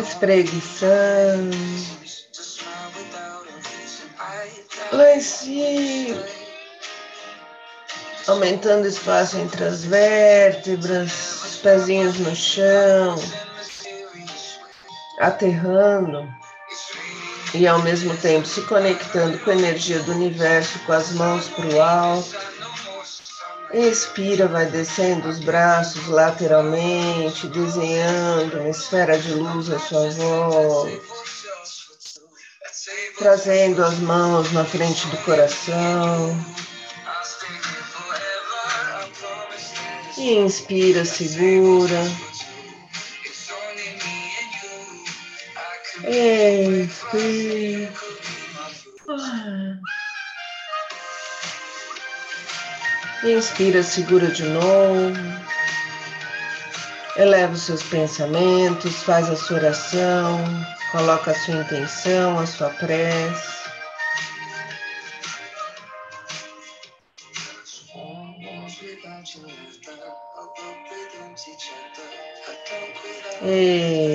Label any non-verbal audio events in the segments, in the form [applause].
Espreguiçando cima, aumentando o espaço entre as vértebras, os pezinhos no chão, aterrando. E ao mesmo tempo se conectando com a energia do universo, com as mãos para o alto. Expira, vai descendo os braços lateralmente, desenhando uma esfera de luz à sua volta. Trazendo as mãos na frente do coração. Inspira, segura. Expira. Inspira, segura de novo. Eleva os seus pensamentos, faz a sua oração, coloca a sua intenção, a sua prece.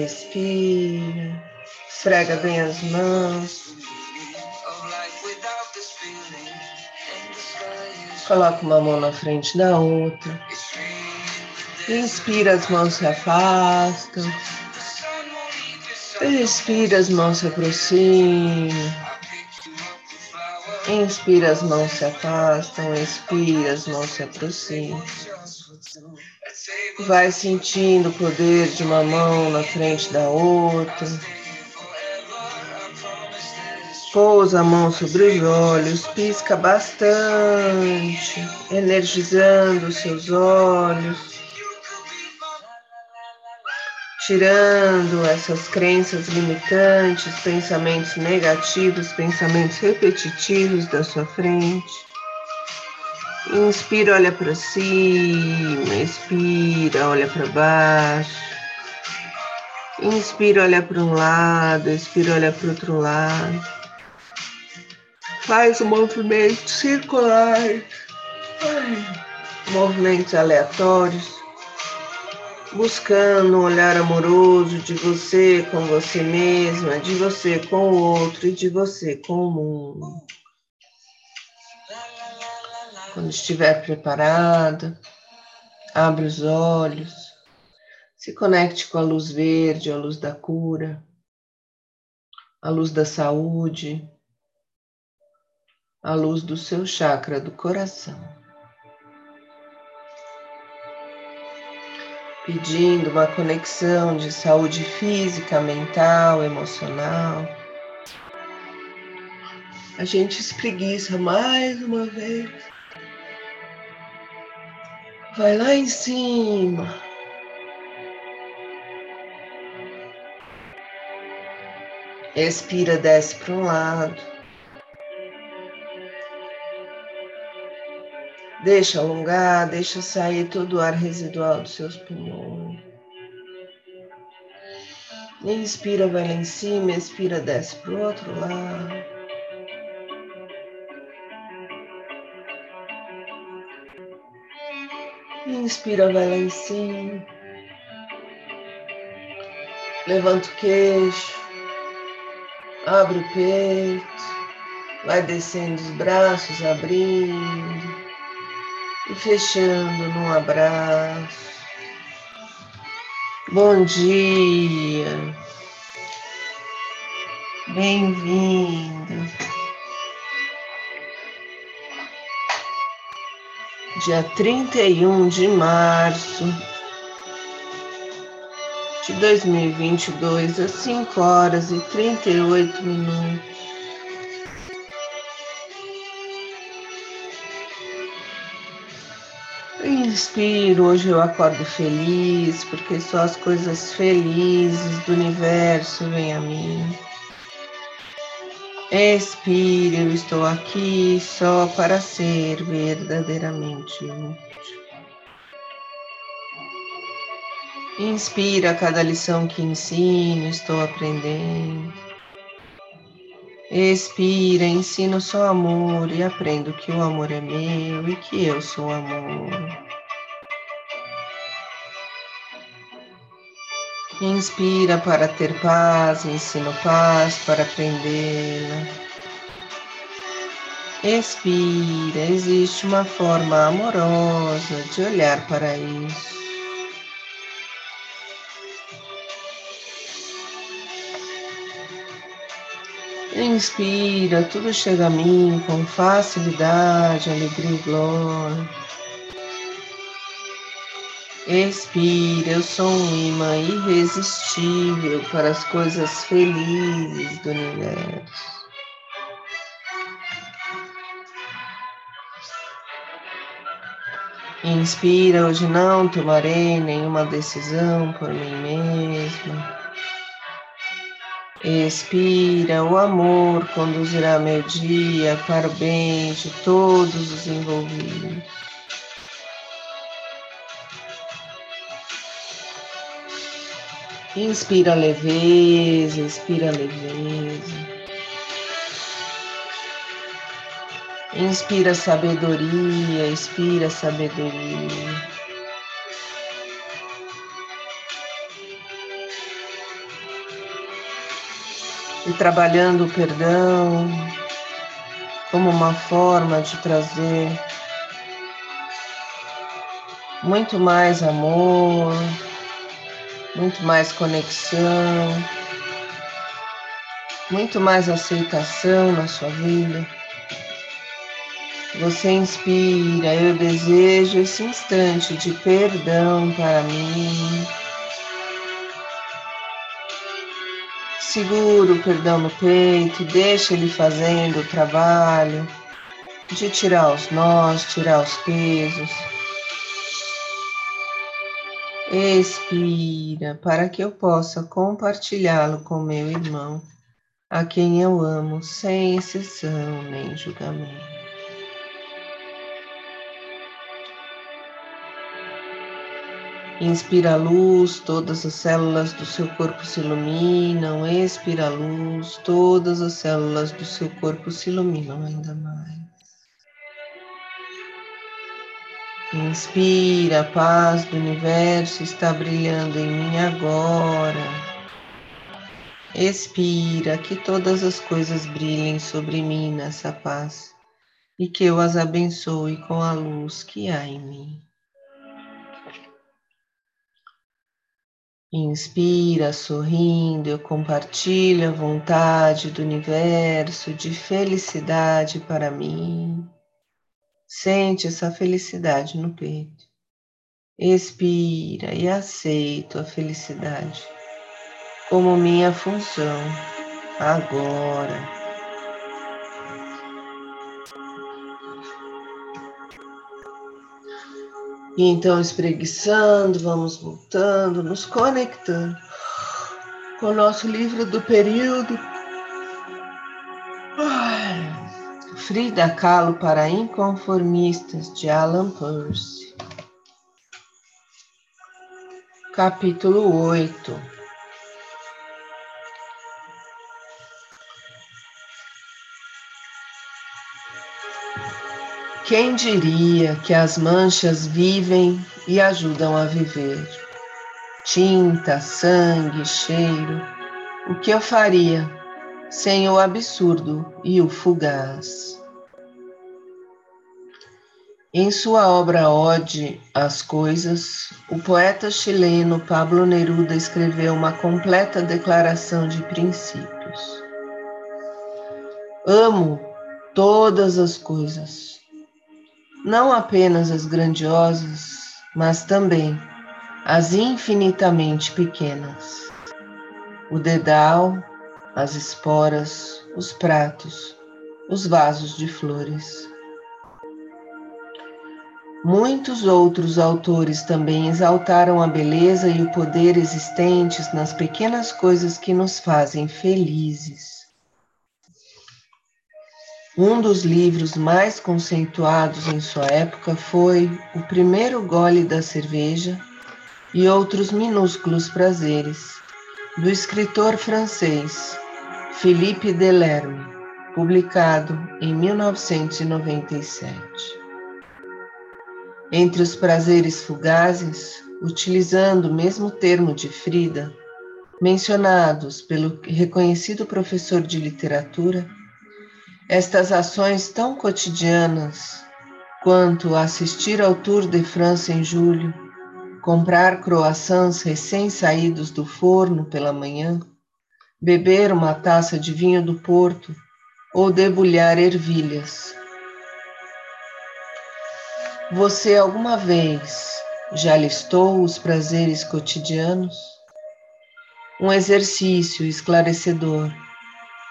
Expira, esfrega bem as mãos. Coloca uma mão na frente da outra. Inspira, as mãos se afastam. Expira, as mãos se aproximam. Inspira, as mãos se afastam. Expira, as mãos se aproximam. Vai sentindo o poder de uma mão na frente da outra. Pousa a mão sobre os olhos, pisca bastante, energizando os seus olhos, tirando essas crenças limitantes, pensamentos negativos, pensamentos repetitivos da sua frente. Inspira, olha para cima, expira, olha para baixo. Inspira, olha para um lado, expira, olha para o outro lado. Faz um movimento circular, movimentos aleatórios, buscando um olhar amoroso de você com você mesma, de você com o outro e de você com o mundo. Quando estiver preparada, abre os olhos, se conecte com a luz verde, a luz da cura, a luz da saúde a luz do seu chakra do coração. Pedindo uma conexão de saúde física, mental, emocional. A gente espreguiça mais uma vez. Vai lá em cima. Expira, desce para um lado. Deixa alongar, deixa sair todo o ar residual dos seus pulmões. Inspira, vai lá em cima, expira, desce para o outro lado. Inspira, vai lá em cima. Levanta o queixo. Abre o peito. Vai descendo os braços, abrindo e fechando num abraço. Bom dia, bem-vindo. Dia 31 de março de 2022, às 5 horas e 38 minutos. Inspiro, hoje eu acordo feliz, porque só as coisas felizes do universo vêm a mim. Expire, eu estou aqui só para ser verdadeiramente útil. Inspira cada lição que ensino, estou aprendendo. Expira, ensino só amor e aprendo que o amor é meu e que eu sou amor. Inspira para ter paz, ensino paz para aprendê-la. Expira, existe uma forma amorosa de olhar para isso. Inspira, tudo chega a mim com facilidade, alegria e glória. Expira, eu sou um imã irresistível para as coisas felizes do universo. Inspira, hoje não tomarei nenhuma decisão por mim mesma. Expira, o amor conduzirá meu dia para o bem de todos os envolvidos. Inspira leveza, expira leveza. Inspira sabedoria, expira sabedoria. e trabalhando o perdão como uma forma de trazer muito mais amor, muito mais conexão, muito mais aceitação na sua vida. Você inspira, eu desejo esse instante de perdão para mim. Segura o perdão no peito, deixa ele fazendo o trabalho de tirar os nós, tirar os pesos. Expira para que eu possa compartilhá-lo com meu irmão, a quem eu amo, sem exceção nem julgamento. Inspira a luz, todas as células do seu corpo se iluminam. Expira a luz, todas as células do seu corpo se iluminam ainda mais. Inspira, a paz do universo está brilhando em mim agora. Expira, que todas as coisas brilhem sobre mim nessa paz e que eu as abençoe com a luz que há em mim. Inspira sorrindo, eu compartilho a vontade do universo de felicidade para mim. Sente essa felicidade no peito. Expira e aceito a felicidade como minha função agora. E então, espreguiçando, vamos voltando, nos conectando com o nosso livro do período. Frida Kahlo para Inconformistas, de Alan Peirce. Capítulo 8 Quem diria que as manchas vivem e ajudam a viver? Tinta, sangue, cheiro, o que eu faria sem o absurdo e o fugaz? Em sua obra Ode às Coisas, o poeta chileno Pablo Neruda escreveu uma completa declaração de princípios. Amo todas as coisas não apenas as grandiosas, mas também as infinitamente pequenas. O dedal, as esporas, os pratos, os vasos de flores. Muitos outros autores também exaltaram a beleza e o poder existentes nas pequenas coisas que nos fazem felizes. Um dos livros mais conceituados em sua época foi O Primeiro Gole da Cerveja e Outros Minúsculos Prazeres, do escritor francês Philippe Delerme, publicado em 1997. Entre os prazeres fugazes, utilizando o mesmo termo de Frida, mencionados pelo reconhecido professor de literatura, estas ações tão cotidianas quanto assistir ao Tour de France em julho, comprar croissants recém-saídos do forno pela manhã, beber uma taça de vinho do Porto ou debulhar ervilhas você alguma vez já listou os prazeres cotidianos? Um exercício esclarecedor,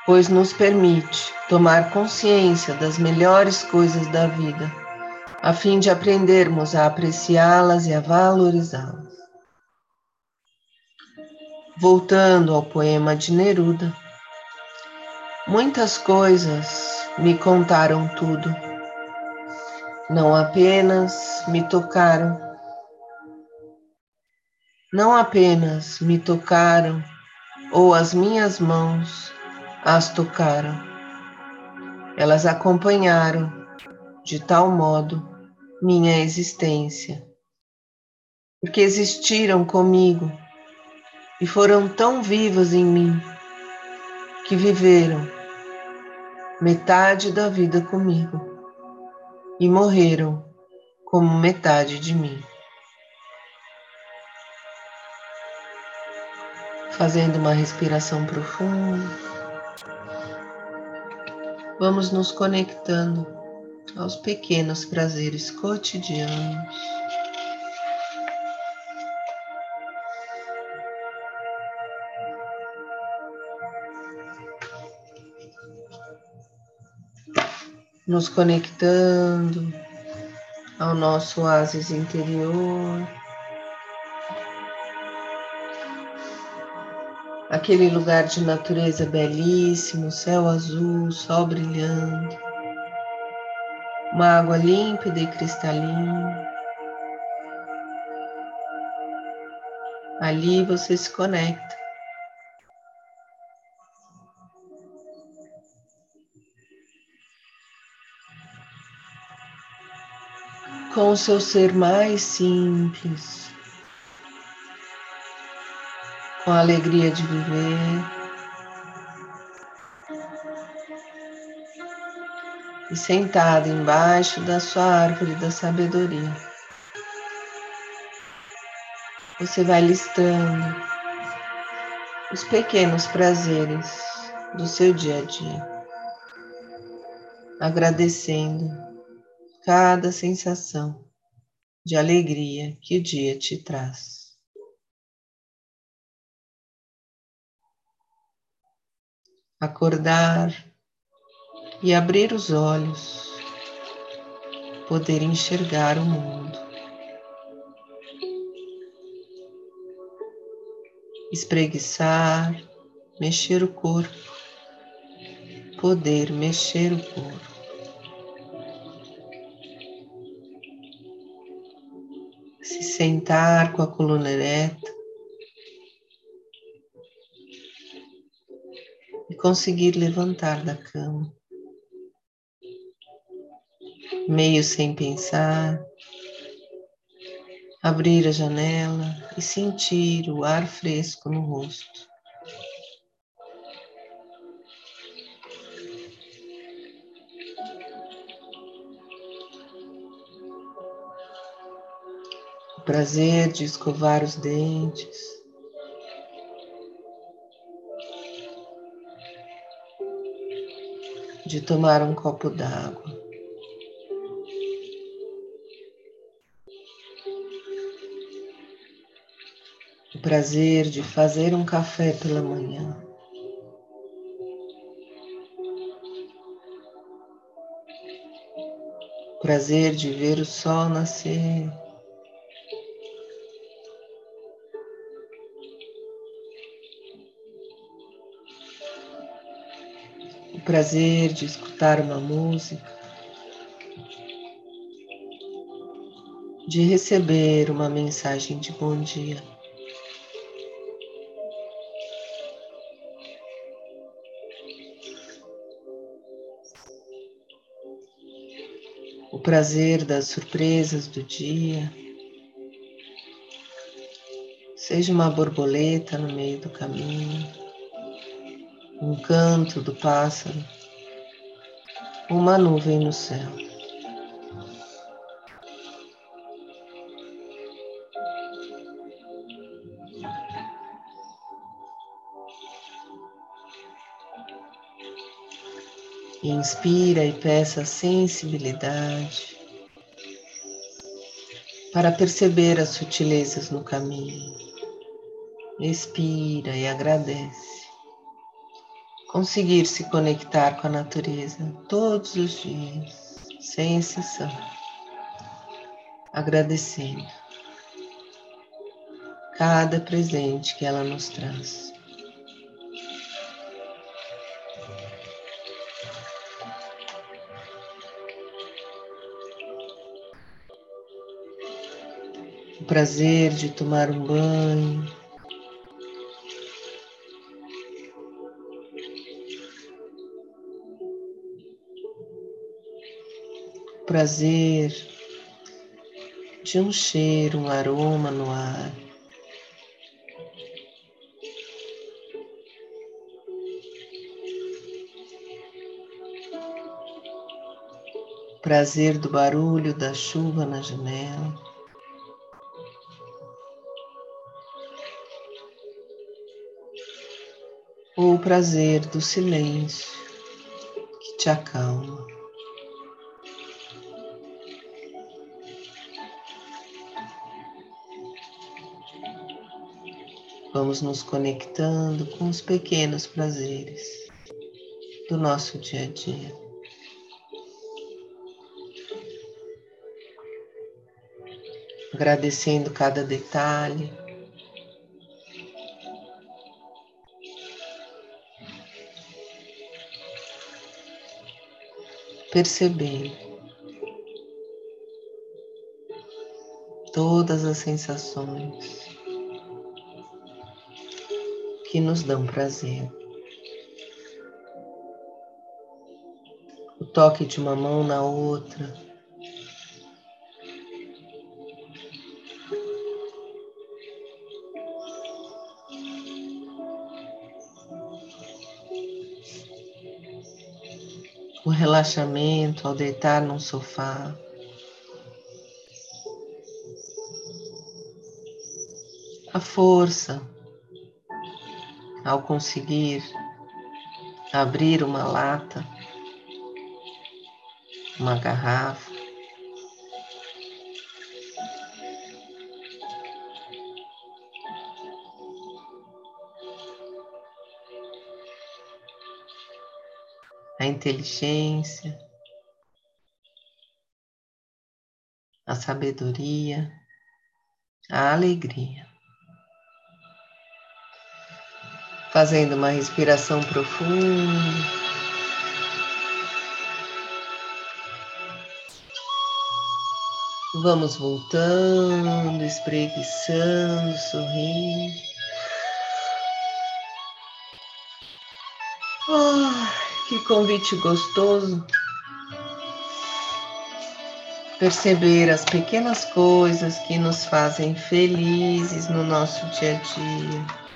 pois nos permite tomar consciência das melhores coisas da vida, a fim de aprendermos a apreciá-las e a valorizá-las. Voltando ao poema de Neruda, muitas coisas me contaram tudo não apenas me tocaram, não apenas me tocaram, ou as minhas mãos as tocaram, elas acompanharam de tal modo minha existência, porque existiram comigo e foram tão vivas em mim que viveram metade da vida comigo e morreram como metade de mim. Fazendo uma respiração profunda, vamos nos conectando aos pequenos prazeres cotidianos. Nos conectando ao nosso oásis interior, aquele lugar de natureza belíssimo, céu azul, sol brilhando, uma água límpida e cristalina. Ali você se conecta com o seu ser mais simples, com a alegria de viver. E sentado embaixo da sua árvore da sabedoria, você vai listando os pequenos prazeres do seu dia a dia, agradecendo cada sensação de alegria que o dia te traz. Acordar e abrir os olhos, poder enxergar o mundo. Espreguiçar, mexer o corpo, poder mexer o corpo. sentar com a coluna ereta e conseguir levantar da cama, meio sem pensar, abrir a janela e sentir o ar fresco no rosto. Prazer de escovar os dentes. De tomar um copo d'água. O prazer de fazer um café pela manhã. prazer de ver o sol nascer. Prazer de escutar uma música. De receber uma mensagem de bom dia. o prazer das surpresas do dia, seja uma borboleta no meio do caminho, um canto do pássaro, uma nuvem no céu. Inspira e peça sensibilidade para perceber as sutilezas no caminho. Expira e agradece. Conseguir se conectar com a natureza todos os dias, sem exceção. Agradecendo cada presente que ela nos traz. prazer de tomar um banho. Prazer de um cheiro, um aroma no ar. Prazer do barulho da chuva na janela. ou o prazer do silêncio que te acalma. Vamos nos conectando com os pequenos prazeres do nosso dia a dia. Agradecendo cada detalhe. percebendo todas as sensações que nos dão prazer. O toque de uma mão na outra. o relaxamento ao deitar num sofá. A força ao conseguir abrir uma lata, uma garrafa. a inteligência, a sabedoria, a alegria. Fazendo uma respiração profunda. Vamos voltando, espreguiçando, sorrindo. Oh. Que convite gostoso. Perceber as pequenas coisas que nos fazem felizes no nosso dia a dia.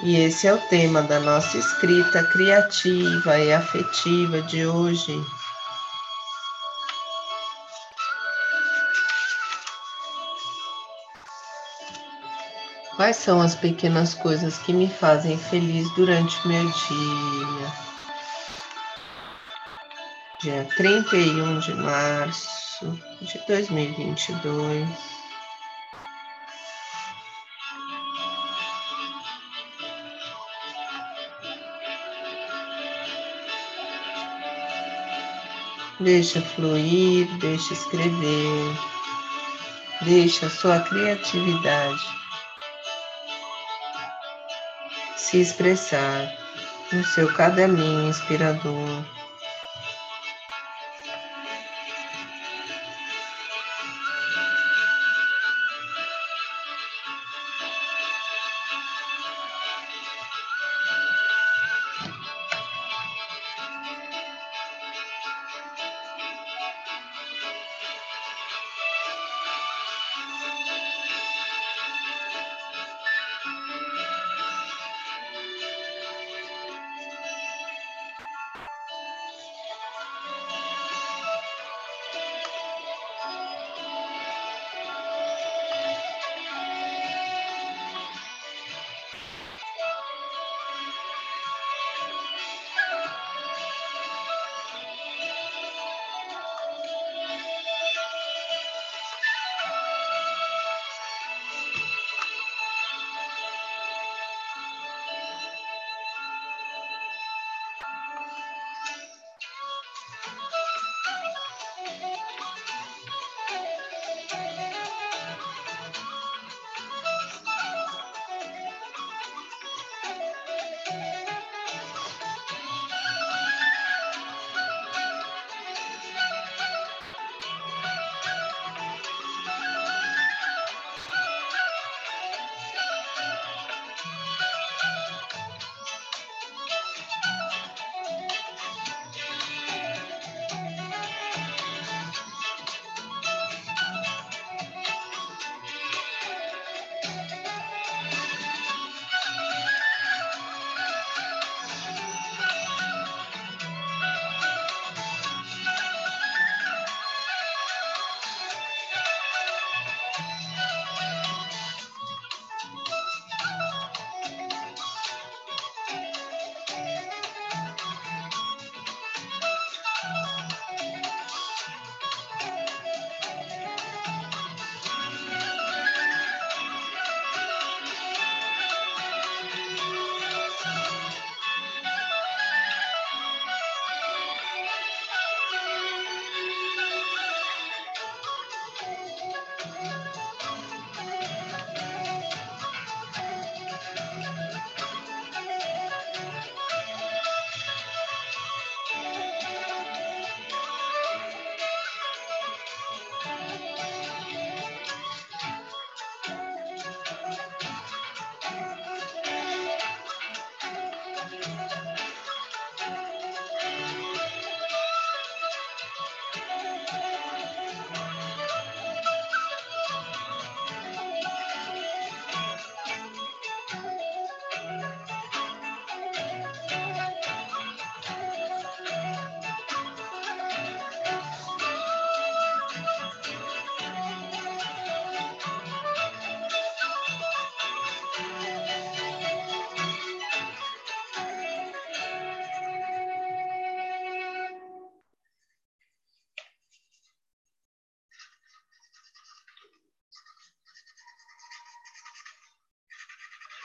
E esse é o tema da nossa escrita criativa e afetiva de hoje. Quais são as pequenas coisas que me fazem feliz durante o meu dia? Dia 31 de março de 2022. Deixa fluir, deixa escrever, deixa a sua criatividade se expressar no seu caderninho inspirador.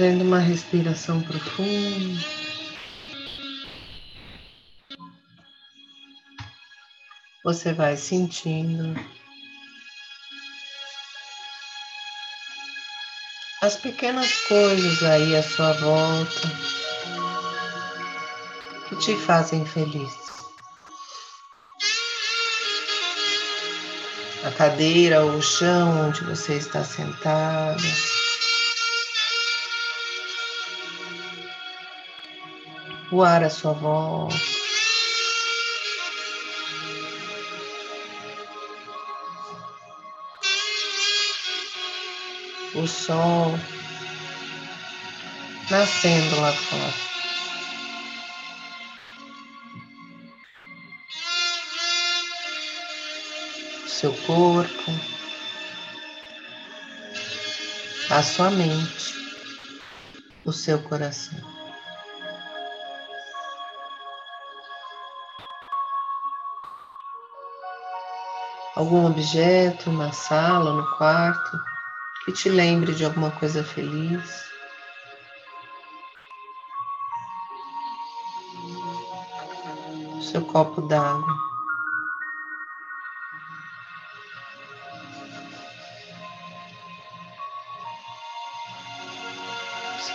Fazendo uma respiração profunda. Você vai sentindo as pequenas coisas aí à sua volta que te fazem feliz. A cadeira ou o chão onde você está sentada o ar à sua volta. O sol nascendo lá fora. seu corpo, a sua mente, o seu coração. Algum objeto na sala, no quarto, que te lembre de alguma coisa feliz. Seu copo d'água.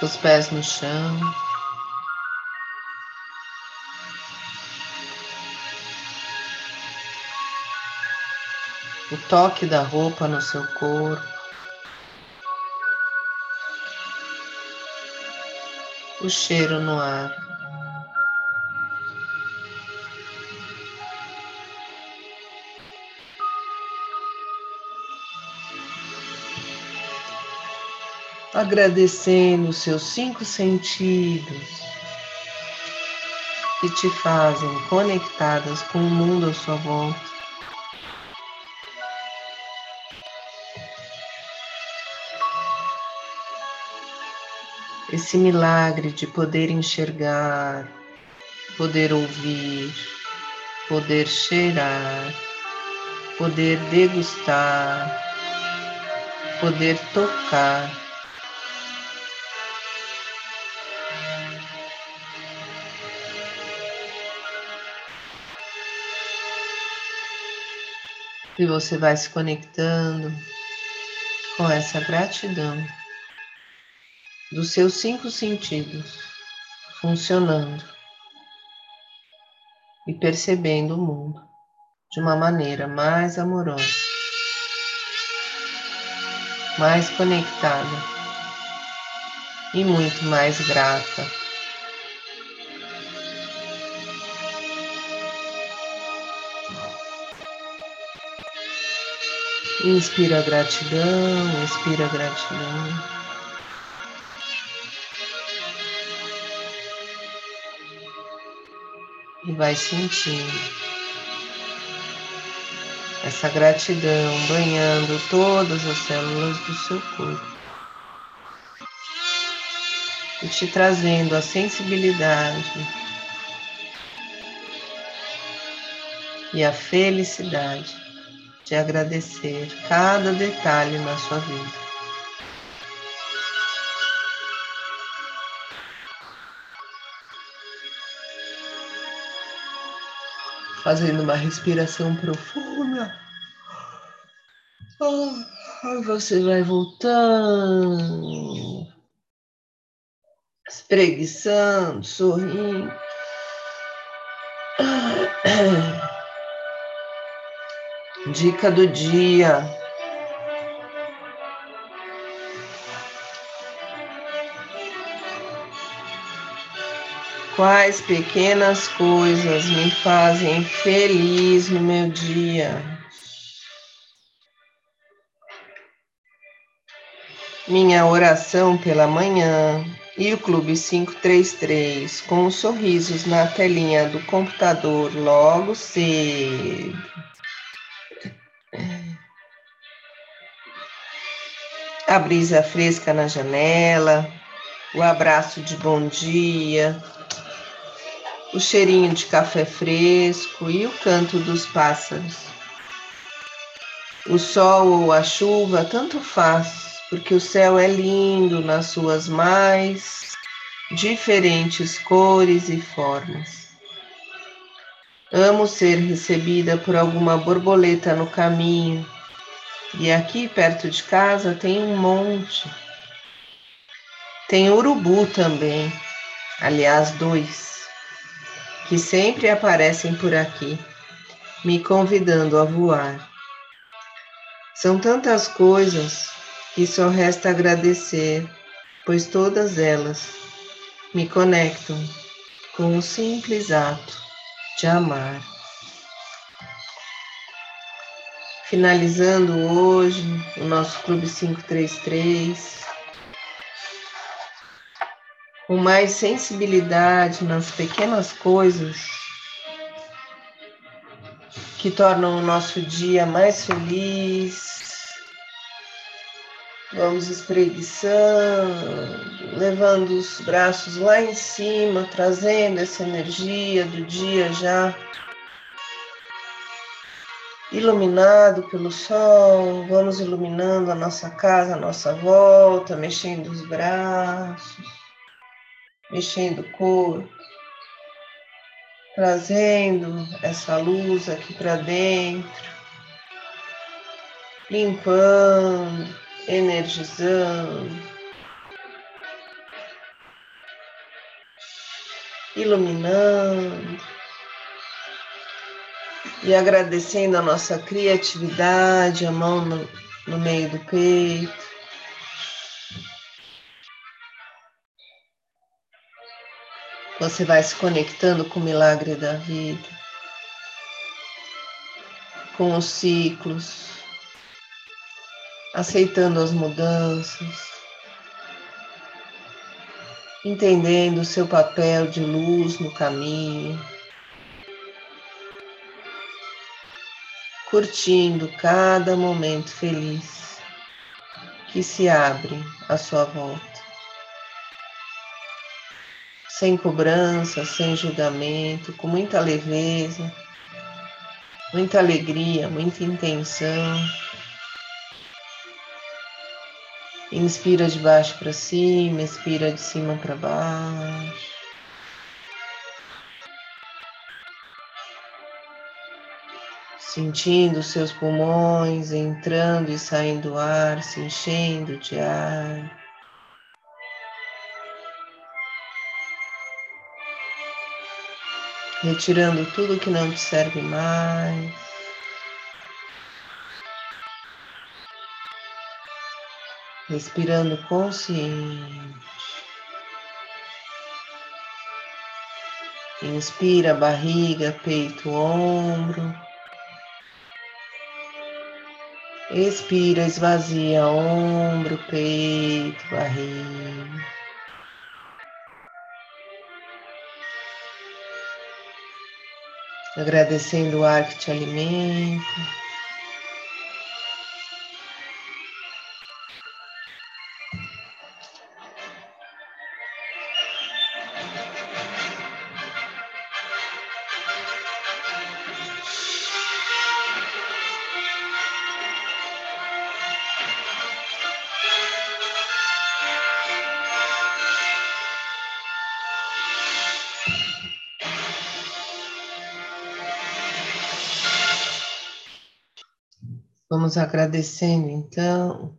os pés no chão. O toque da roupa no seu corpo. O cheiro no ar. agradecendo os seus cinco sentidos que te fazem conectadas com o mundo à sua volta. Esse milagre de poder enxergar, poder ouvir, poder cheirar, poder degustar, poder tocar. E você vai se conectando com essa gratidão dos seus cinco sentidos funcionando e percebendo o mundo de uma maneira mais amorosa, mais conectada e muito mais grata. Inspira gratidão, expira gratidão. E vai sentindo essa gratidão banhando todas as células do seu corpo e te trazendo a sensibilidade e a felicidade de agradecer cada detalhe na sua vida. Fazendo uma respiração profunda. Oh, você vai voltando, espreguiçando, sorrindo. [clears throat] Dica do dia. Quais pequenas coisas me fazem feliz no meu dia? Minha oração pela manhã e o Clube 533 com os sorrisos na telinha do computador logo cedo. a brisa fresca na janela, o abraço de bom dia, o cheirinho de café fresco e o canto dos pássaros. O sol ou a chuva tanto faz, porque o céu é lindo nas suas mais diferentes cores e formas. Amo ser recebida por alguma borboleta no caminho e aqui perto de casa tem um monte. Tem urubu também, aliás, dois, que sempre aparecem por aqui, me convidando a voar. São tantas coisas que só resta agradecer, pois todas elas me conectam com o simples ato de amar. Finalizando hoje o nosso Clube 533, com mais sensibilidade nas pequenas coisas que tornam o nosso dia mais feliz. Vamos espreguiçando, levando os braços lá em cima, trazendo essa energia do dia já iluminado pelo sol. Vamos iluminando a nossa casa, a nossa volta, mexendo os braços mexendo o corpo, trazendo essa luz aqui para dentro, limpando, energizando, iluminando e agradecendo a nossa criatividade, a mão no, no meio do peito. Você vai se conectando com o milagre da vida, com os ciclos, aceitando as mudanças, entendendo o seu papel de luz no caminho, curtindo cada momento feliz que se abre à sua volta sem cobrança, sem julgamento, com muita leveza, muita alegria, muita intenção. Inspira de baixo para cima, expira de cima para baixo. Sentindo seus pulmões entrando e saindo ar, se enchendo de ar. Retirando tudo que não te serve mais. Respirando consciente. Inspira barriga, peito, ombro. Expira, esvazia ombro, peito, barriga. Agradecendo o ar que te alimenta. Vamos agradecendo então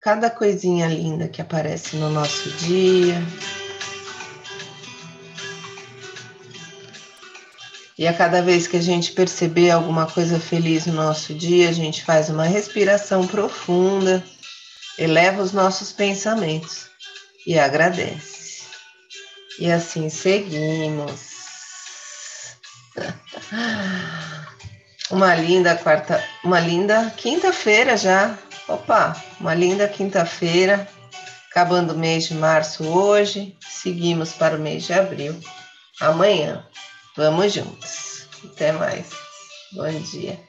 cada coisinha linda que aparece no nosso dia. E a cada vez que a gente perceber alguma coisa feliz no nosso dia, a gente faz uma respiração profunda, eleva os nossos pensamentos e agradece. E assim seguimos. [laughs] Uma linda quarta, uma linda quinta-feira já. Opa, uma linda quinta-feira. Acabando o mês de março hoje, seguimos para o mês de abril. Amanhã, vamos juntos. Até mais. Bom dia.